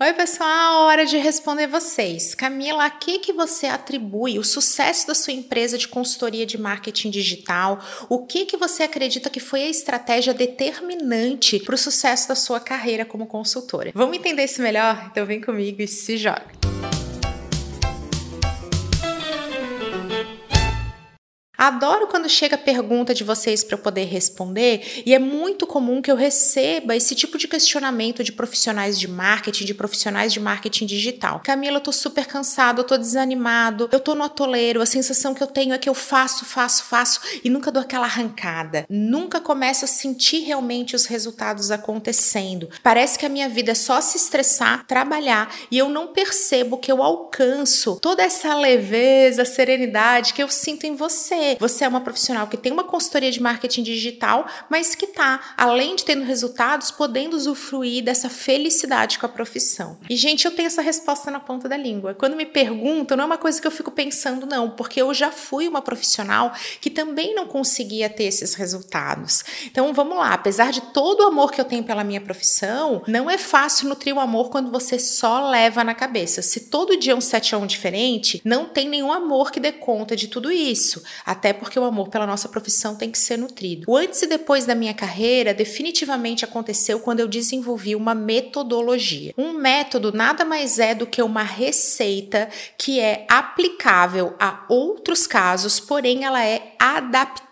Oi, pessoal, hora de responder vocês. Camila, a que, que você atribui o sucesso da sua empresa de consultoria de marketing digital? O que, que você acredita que foi a estratégia determinante para o sucesso da sua carreira como consultora? Vamos entender isso melhor? Então vem comigo e se joga. Adoro quando chega a pergunta de vocês para eu poder responder, e é muito comum que eu receba esse tipo de questionamento de profissionais de marketing, de profissionais de marketing digital. Camila, eu tô super cansado, eu tô desanimado, eu tô no atoleiro, a sensação que eu tenho é que eu faço, faço, faço e nunca dou aquela arrancada. Nunca começo a sentir realmente os resultados acontecendo. Parece que a minha vida é só se estressar, trabalhar e eu não percebo que eu alcanço toda essa leveza, serenidade que eu sinto em você você é uma profissional que tem uma consultoria de marketing digital, mas que está, além de tendo resultados, podendo usufruir dessa felicidade com a profissão. E, gente, eu tenho essa resposta na ponta da língua. Quando me perguntam, não é uma coisa que eu fico pensando, não, porque eu já fui uma profissional que também não conseguia ter esses resultados. Então, vamos lá, apesar de todo o amor que eu tenho pela minha profissão, não é fácil nutrir o amor quando você só leva na cabeça. Se todo dia é um 7 a 1 diferente, não tem nenhum amor que dê conta de tudo isso. Até até porque o amor pela nossa profissão tem que ser nutrido. O antes e depois da minha carreira definitivamente aconteceu quando eu desenvolvi uma metodologia. Um método nada mais é do que uma receita que é aplicável a outros casos, porém ela é adaptável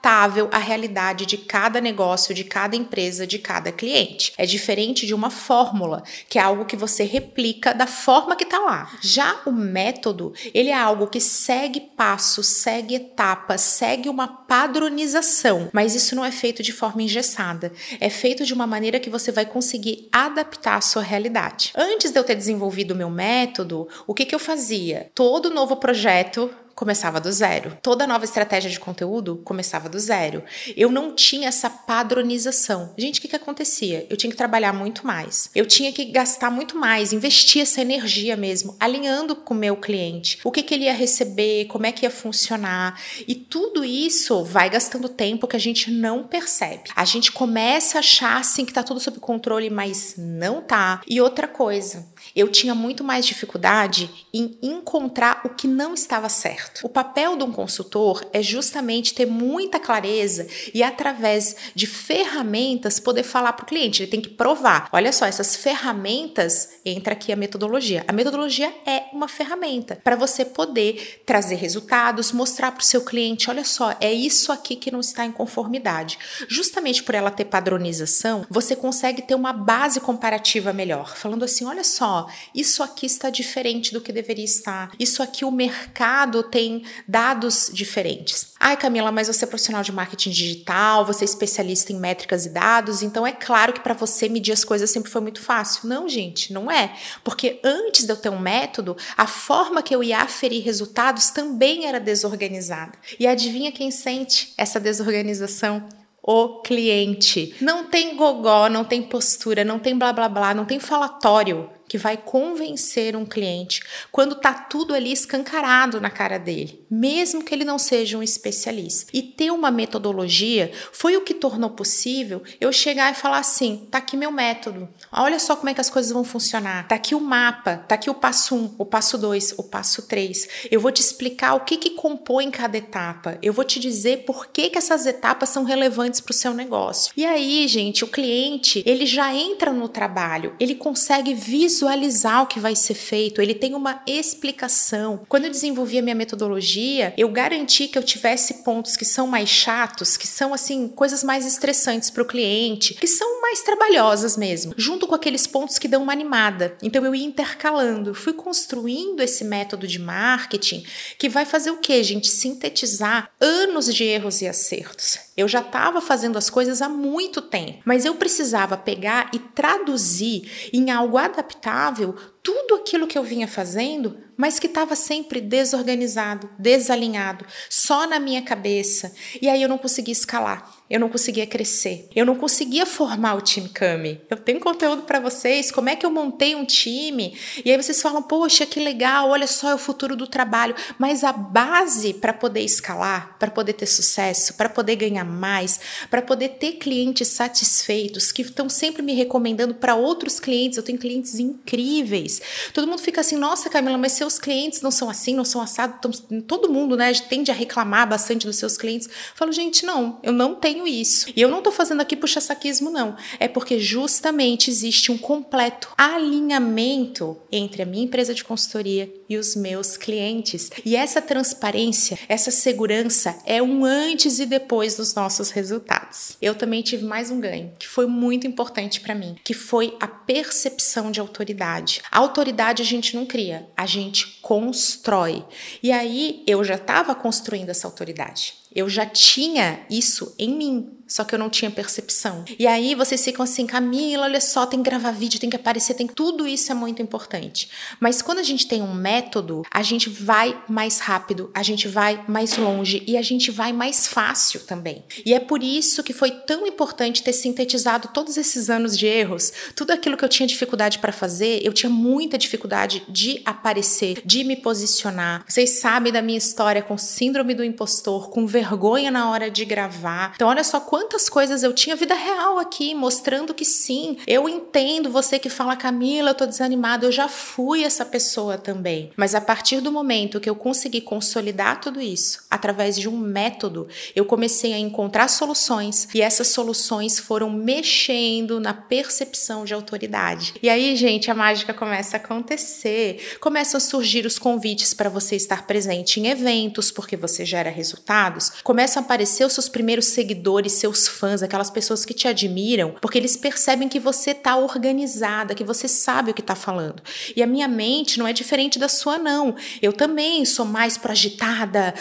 à realidade de cada negócio, de cada empresa, de cada cliente. É diferente de uma fórmula, que é algo que você replica da forma que está lá. Já o método, ele é algo que segue passos, segue etapas, segue uma padronização, mas isso não é feito de forma engessada. É feito de uma maneira que você vai conseguir adaptar a sua realidade. Antes de eu ter desenvolvido o meu método, o que, que eu fazia? Todo novo projeto começava do zero. Toda nova estratégia de conteúdo começava do zero. Eu não tinha essa padronização. Gente, o que, que acontecia? Eu tinha que trabalhar muito mais. Eu tinha que gastar muito mais, investir essa energia mesmo, alinhando com o meu cliente. O que, que ele ia receber, como é que ia funcionar. E tudo isso vai gastando tempo que a gente não percebe. A gente começa a achar assim que tá tudo sob controle, mas não tá. E outra coisa, eu tinha muito mais dificuldade em encontrar o que não estava certo. O papel de um consultor é justamente ter muita clareza e, através de ferramentas, poder falar para o cliente. Ele tem que provar. Olha só, essas ferramentas, entra aqui a metodologia. A metodologia é uma ferramenta para você poder trazer resultados, mostrar para o seu cliente: olha só, é isso aqui que não está em conformidade. Justamente por ela ter padronização, você consegue ter uma base comparativa melhor. Falando assim: olha só, isso aqui está diferente do que deveria estar. Isso aqui o mercado tem dados diferentes. Ai, Camila, mas você é profissional de marketing digital, você é especialista em métricas e dados, então é claro que para você medir as coisas sempre foi muito fácil. Não, gente, não é. Porque antes de eu ter um método, a forma que eu ia aferir resultados também era desorganizada. E adivinha quem sente essa desorganização? o cliente. Não tem gogó, não tem postura, não tem blá blá blá, não tem falatório que vai convencer um cliente quando tá tudo ali escancarado na cara dele, mesmo que ele não seja um especialista. E ter uma metodologia foi o que tornou possível eu chegar e falar assim: tá aqui meu método, olha só como é que as coisas vão funcionar, tá aqui o mapa, tá aqui o passo 1, um, o passo 2, o passo 3. Eu vou te explicar o que, que compõe cada etapa, eu vou te dizer por que, que essas etapas são relevantes para o seu negócio. E aí, gente, o cliente ele já entra no trabalho, ele consegue visualizar visualizar o que vai ser feito, ele tem uma explicação. Quando eu desenvolvi a minha metodologia, eu garanti que eu tivesse pontos que são mais chatos, que são assim coisas mais estressantes para o cliente, que são mais trabalhosas mesmo, junto com aqueles pontos que dão uma animada. Então eu ia intercalando, fui construindo esse método de marketing que vai fazer o que, gente? Sintetizar anos de erros e acertos. Eu já estava fazendo as coisas há muito tempo, mas eu precisava pegar e traduzir em algo adaptado tudo aquilo que eu vinha fazendo, mas que estava sempre desorganizado, desalinhado, só na minha cabeça. E aí eu não conseguia escalar. eu não conseguia crescer. Eu não conseguia formar o time Kami. Eu tenho conteúdo para vocês, como é que eu montei um time? E aí vocês falam: "Poxa, que legal, olha só é o futuro do trabalho". Mas a base para poder escalar, para poder ter sucesso, para poder ganhar mais, para poder ter clientes satisfeitos que estão sempre me recomendando para outros clientes. Eu tenho clientes incríveis. Todo mundo fica assim: "Nossa, Camila, mas seus clientes não são assim, não são assados". Todo mundo, né, tende a reclamar bastante dos seus clientes. Eu falo: "Gente, não, eu não tenho tenho isso. E eu não estou fazendo aqui puxa-saquismo, não. É porque justamente existe um completo alinhamento entre a minha empresa de consultoria e os meus clientes. E essa transparência, essa segurança é um antes e depois dos nossos resultados. Eu também tive mais um ganho, que foi muito importante para mim, que foi a percepção de autoridade. A autoridade a gente não cria, a gente constrói. E aí eu já estava construindo essa autoridade. Eu já tinha isso em mim só que eu não tinha percepção. E aí vocês ficam assim, Camila, olha só, tem que gravar vídeo, tem que aparecer, tem tudo isso é muito importante. Mas quando a gente tem um método, a gente vai mais rápido, a gente vai mais longe e a gente vai mais fácil também. E é por isso que foi tão importante ter sintetizado todos esses anos de erros, tudo aquilo que eu tinha dificuldade para fazer, eu tinha muita dificuldade de aparecer, de me posicionar. Vocês sabem da minha história com síndrome do impostor, com vergonha na hora de gravar. Então olha só quantas coisas eu tinha vida real aqui, mostrando que sim, eu entendo você que fala, Camila, eu tô desanimada, eu já fui essa pessoa também. Mas a partir do momento que eu consegui consolidar tudo isso através de um método, eu comecei a encontrar soluções e essas soluções foram mexendo na percepção de autoridade. E aí, gente, a mágica começa a acontecer. Começam a surgir os convites para você estar presente em eventos, porque você gera resultados. Começam a aparecer os seus primeiros seguidores, seus fãs, aquelas pessoas que te admiram, porque eles percebem que você tá organizada, que você sabe o que tá falando. E a minha mente não é diferente da sua, não. Eu também sou mais projetada.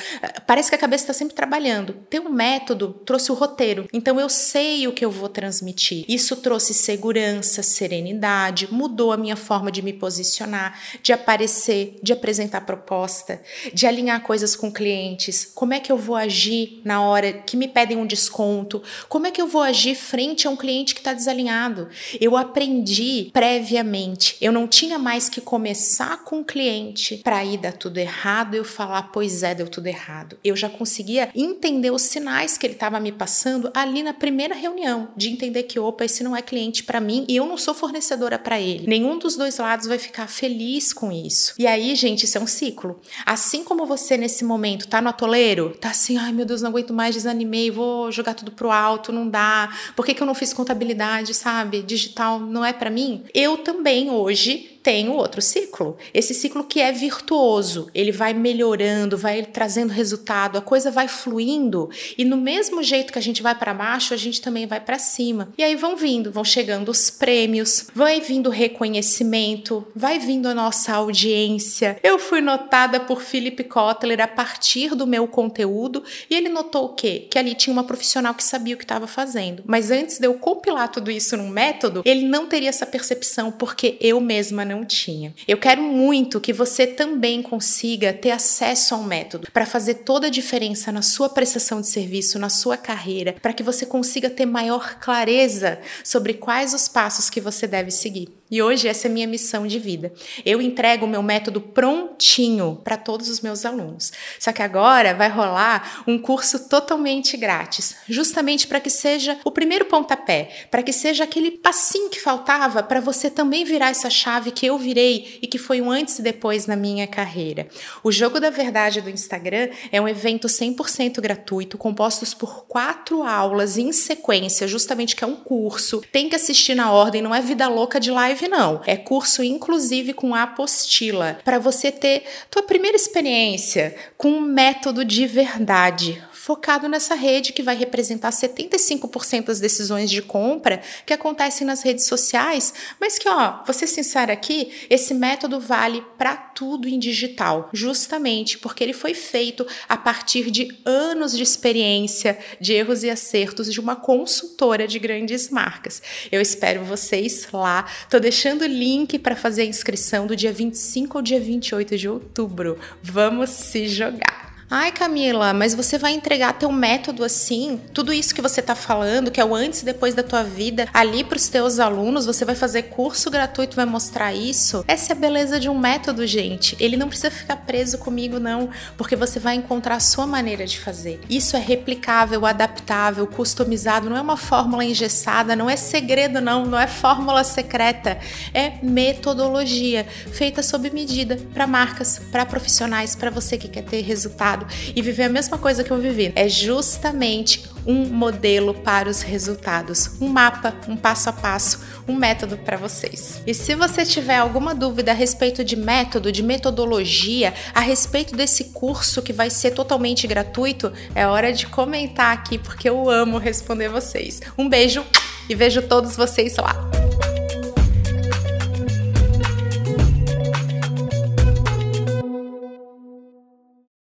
Parece que a cabeça está sempre trabalhando. Ter um método trouxe o roteiro. Então eu sei o que eu vou transmitir. Isso trouxe segurança, serenidade, mudou a minha forma de me posicionar, de aparecer, de apresentar proposta, de alinhar coisas com clientes. Como é que eu vou agir na hora que me pedem um desconto? Como é que eu vou agir frente a um cliente que está desalinhado? Eu aprendi previamente. Eu não tinha mais que começar com o cliente para ir dar tudo errado e eu falar, pois é, deu tudo errado. Eu já conseguia entender os sinais que ele estava me passando ali na primeira reunião, de entender que, opa, esse não é cliente para mim e eu não sou fornecedora para ele. Nenhum dos dois lados vai ficar feliz com isso. E aí, gente, isso é um ciclo. Assim como você nesse momento tá no atoleiro, tá assim, ai meu Deus, não aguento mais, desanimei, vou jogar tudo pro alto, não dá. Por que, que eu não fiz contabilidade, sabe? Digital não é para mim? Eu também hoje tem o outro ciclo. Esse ciclo que é virtuoso, ele vai melhorando, vai trazendo resultado, a coisa vai fluindo e no mesmo jeito que a gente vai para baixo, a gente também vai para cima. E aí vão vindo, vão chegando os prêmios, vai vindo reconhecimento, vai vindo a nossa audiência. Eu fui notada por Philip Kotler a partir do meu conteúdo e ele notou o quê? Que ali tinha uma profissional que sabia o que estava fazendo. Mas antes de eu compilar tudo isso num método, ele não teria essa percepção porque eu mesma não tinha. Eu quero muito que você também consiga ter acesso ao método para fazer toda a diferença na sua prestação de serviço, na sua carreira, para que você consiga ter maior clareza sobre quais os passos que você deve seguir. E hoje essa é minha missão de vida. Eu entrego o meu método prontinho para todos os meus alunos. Só que agora vai rolar um curso totalmente grátis, justamente para que seja o primeiro pontapé, para que seja aquele passinho que faltava para você também virar essa chave que eu virei e que foi um antes e depois na minha carreira. O Jogo da Verdade do Instagram é um evento 100% gratuito, compostos por quatro aulas em sequência, justamente que é um curso. Tem que assistir na ordem, não é vida louca de live não. É curso inclusive com apostila para você ter tua primeira experiência com um método de verdade, focado nessa rede que vai representar 75% das decisões de compra que acontecem nas redes sociais, mas que, ó, vou ser sincera aqui, esse método vale para tudo em digital, justamente porque ele foi feito a partir de anos de experiência, de erros e acertos de uma consultora de grandes marcas. Eu espero vocês lá. Tô deixando o link para fazer a inscrição do dia 25 ao dia 28 de outubro. Vamos se jogar! Ai, Camila, mas você vai entregar teu método assim? Tudo isso que você tá falando, que é o antes e depois da tua vida, ali pros teus alunos, você vai fazer curso gratuito, vai mostrar isso? Essa é a beleza de um método, gente. Ele não precisa ficar preso comigo, não, porque você vai encontrar a sua maneira de fazer. Isso é replicável, adaptável, customizado, não é uma fórmula engessada, não é segredo, não, não é fórmula secreta, é metodologia feita sob medida para marcas, para profissionais, para você que quer ter resultado e viver a mesma coisa que eu vivi. É justamente um modelo para os resultados, um mapa, um passo a passo, um método para vocês. E se você tiver alguma dúvida a respeito de método, de metodologia, a respeito desse curso que vai ser totalmente gratuito, é hora de comentar aqui porque eu amo responder vocês. Um beijo e vejo todos vocês lá.